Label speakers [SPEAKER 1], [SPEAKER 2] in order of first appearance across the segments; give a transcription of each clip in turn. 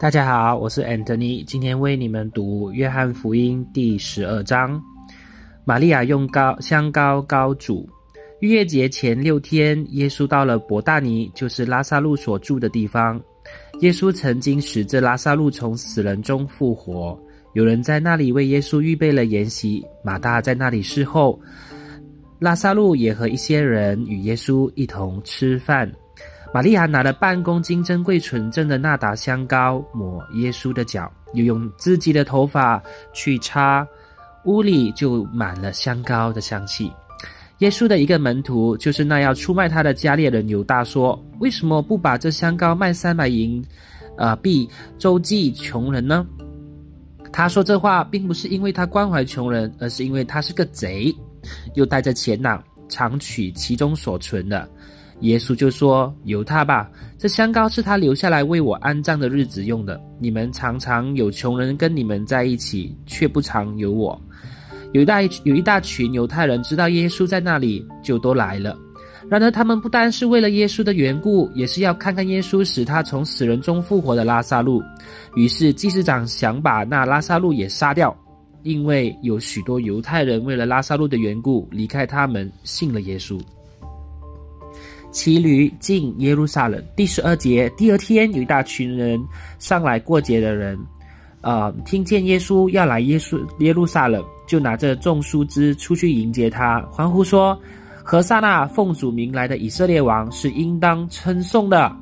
[SPEAKER 1] 大家好，我是 Anthony，今天为你们读约翰福音第十二章。玛利亚用膏香膏膏主。逾越节前六天，耶稣到了伯大尼，就是拉萨路所住的地方。耶稣曾经使这拉萨路从死人中复活。有人在那里为耶稣预备了筵席，马大在那里侍候。拉萨路也和一些人与耶稣一同吃饭。玛利亚拿了半公斤珍贵纯正的纳达香膏抹耶稣的脚，又用自己的头发去擦，屋里就满了香膏的香气。耶稣的一个门徒，就是那要出卖他的加列人犹大，说：“为什么不把这香膏卖三百银，呃币周济穷人呢？”他说这话，并不是因为他关怀穷人，而是因为他是个贼，又带着钱囊，常取其中所存的。耶稣就说：“由他吧，这香膏是他留下来为我安葬的日子用的。你们常常有穷人跟你们在一起，却不常有我。”有一大有一大群犹太人知道耶稣在那里，就都来了。然而他们不单是为了耶稣的缘故，也是要看看耶稣使他从死人中复活的拉萨路。于是祭司长想把那拉萨路也杀掉，因为有许多犹太人为了拉萨路的缘故离开他们，信了耶稣。骑驴进耶路撒冷。第十二节，第二天有一大群人上来过节的人，呃，听见耶稣要来耶稣耶路撒冷，就拿着种树枝出去迎接他，欢呼说：“何萨那奉主名来的以色列王是应当称颂的。”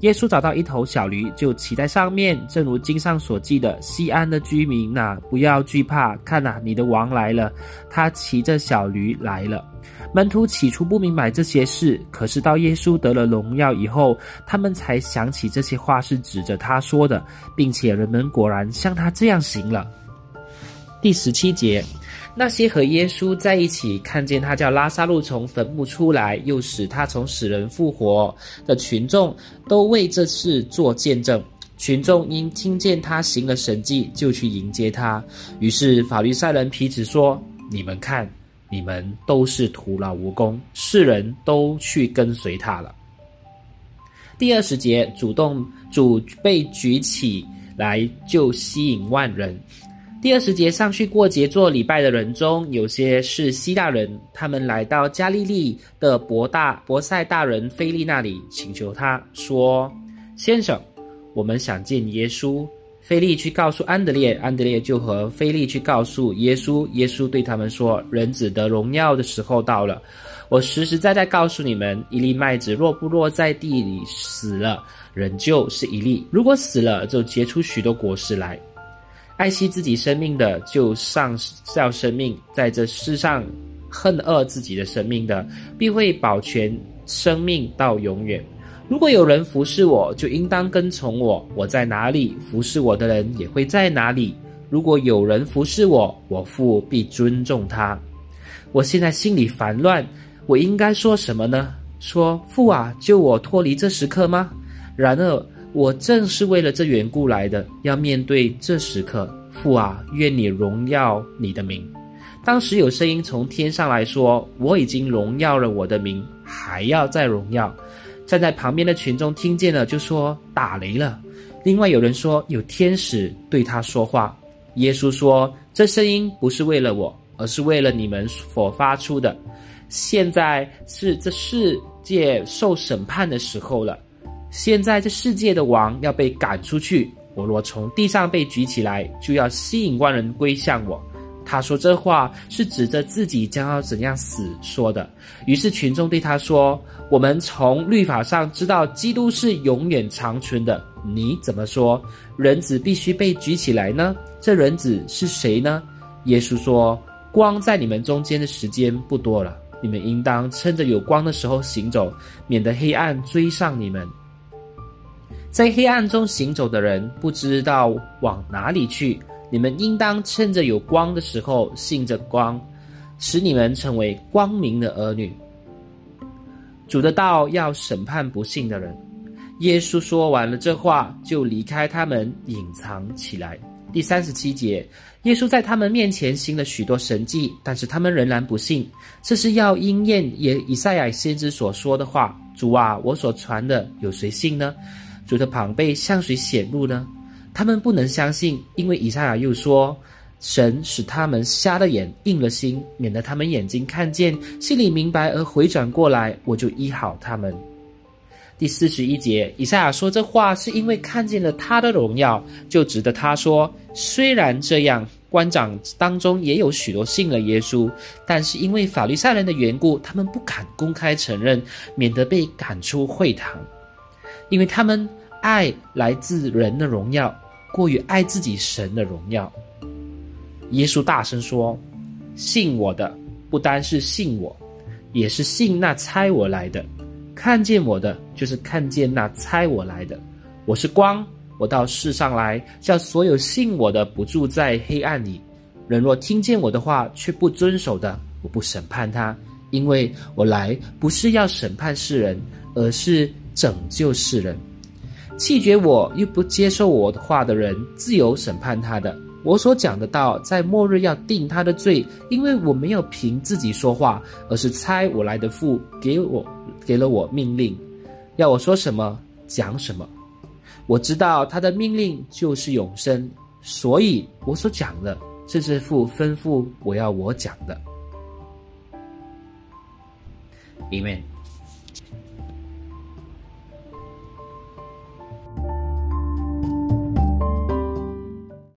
[SPEAKER 1] 耶稣找到一头小驴，就骑在上面，正如经上所记的：“西安的居民呐，不要惧怕，看呐，你的王来了，他骑着小驴来了。”门徒起初不明白这些事，可是到耶稣得了荣耀以后，他们才想起这些话是指着他说的，并且人们果然像他这样行了。第十七节。那些和耶稣在一起，看见他叫拉萨路从坟墓出来，又使他从死人复活的群众，都为这事做见证。群众因听见他行了神迹，就去迎接他。于是法律赛人皮子说：“你们看，你们都是徒劳无功，世人都去跟随他了。”第二十节，主动主被举起来，就吸引万人。第二十节上去过节做礼拜的人中，有些是希腊人，他们来到加利利的伯大伯塞大人菲利那里，请求他说：“先生，我们想见耶稣。”菲利去告诉安德烈，安德烈就和菲利去告诉耶稣。耶稣对他们说：“人子得荣耀的时候到了。我实实在在告诉你们，一粒麦子若不落在地里死了，仍旧是一粒；如果死了，就结出许多果实来。”爱惜自己生命的，就丧掉生命；在这世上恨恶自己的生命的，必会保全生命到永远。如果有人服侍我，就应当跟从我；我在哪里，服侍我的人也会在哪里。如果有人服侍我，我父必尊重他。我现在心里烦乱，我应该说什么呢？说父啊，救我脱离这时刻吗？然而。我正是为了这缘故来的，要面对这时刻。父啊，愿你荣耀你的名。当时有声音从天上来说：“我已经荣耀了我的名，还要再荣耀。”站在旁边的群众听见了，就说：“打雷了。”另外有人说：“有天使对他说话。”耶稣说：“这声音不是为了我，而是为了你们所发出的。现在是这世界受审判的时候了。”现在这世界的王要被赶出去，我若从地上被举起来，就要吸引万人归向我。他说这话是指着自己将要怎样死说的。于是群众对他说：“我们从律法上知道基督是永远长存的，你怎么说人子必须被举起来呢？这人子是谁呢？”耶稣说：“光在你们中间的时间不多了，你们应当趁着有光的时候行走，免得黑暗追上你们。”在黑暗中行走的人不知道往哪里去。你们应当趁着有光的时候信着光，使你们成为光明的儿女。主的道要审判不信的人。耶稣说完了这话，就离开他们，隐藏起来。第三十七节，耶稣在他们面前行了许多神迹，但是他们仍然不信。这是要应验也以赛亚先知所说的话：“主啊，我所传的有谁信呢？”主的膀臂向谁显露呢？他们不能相信，因为以赛亚又说：“神使他们瞎了眼，硬了心，免得他们眼睛看见，心里明白而回转过来，我就医好他们。”第四十一节，以赛亚说这话是因为看见了他的荣耀，就值得他说：“虽然这样。”官长当中也有许多信了耶稣，但是因为法律赛人的缘故，他们不敢公开承认，免得被赶出会堂。因为他们爱来自人的荣耀，过于爱自己神的荣耀。耶稣大声说：“信我的，不单是信我，也是信那猜我来的。看见我的，就是看见那猜我来的。我是光。”我到世上来，叫所有信我的不住在黑暗里。人若听见我的话，却不遵守的，我不审判他，因为我来不是要审判世人，而是拯救世人。弃绝我又不接受我的话的人，自有审判他的。我所讲的道，在末日要定他的罪，因为我没有凭自己说话，而是猜我来的父给我给了我命令，要我说什么讲什么。我知道他的命令就是永生，所以我所讲的，这是父吩咐我要我讲的。里面。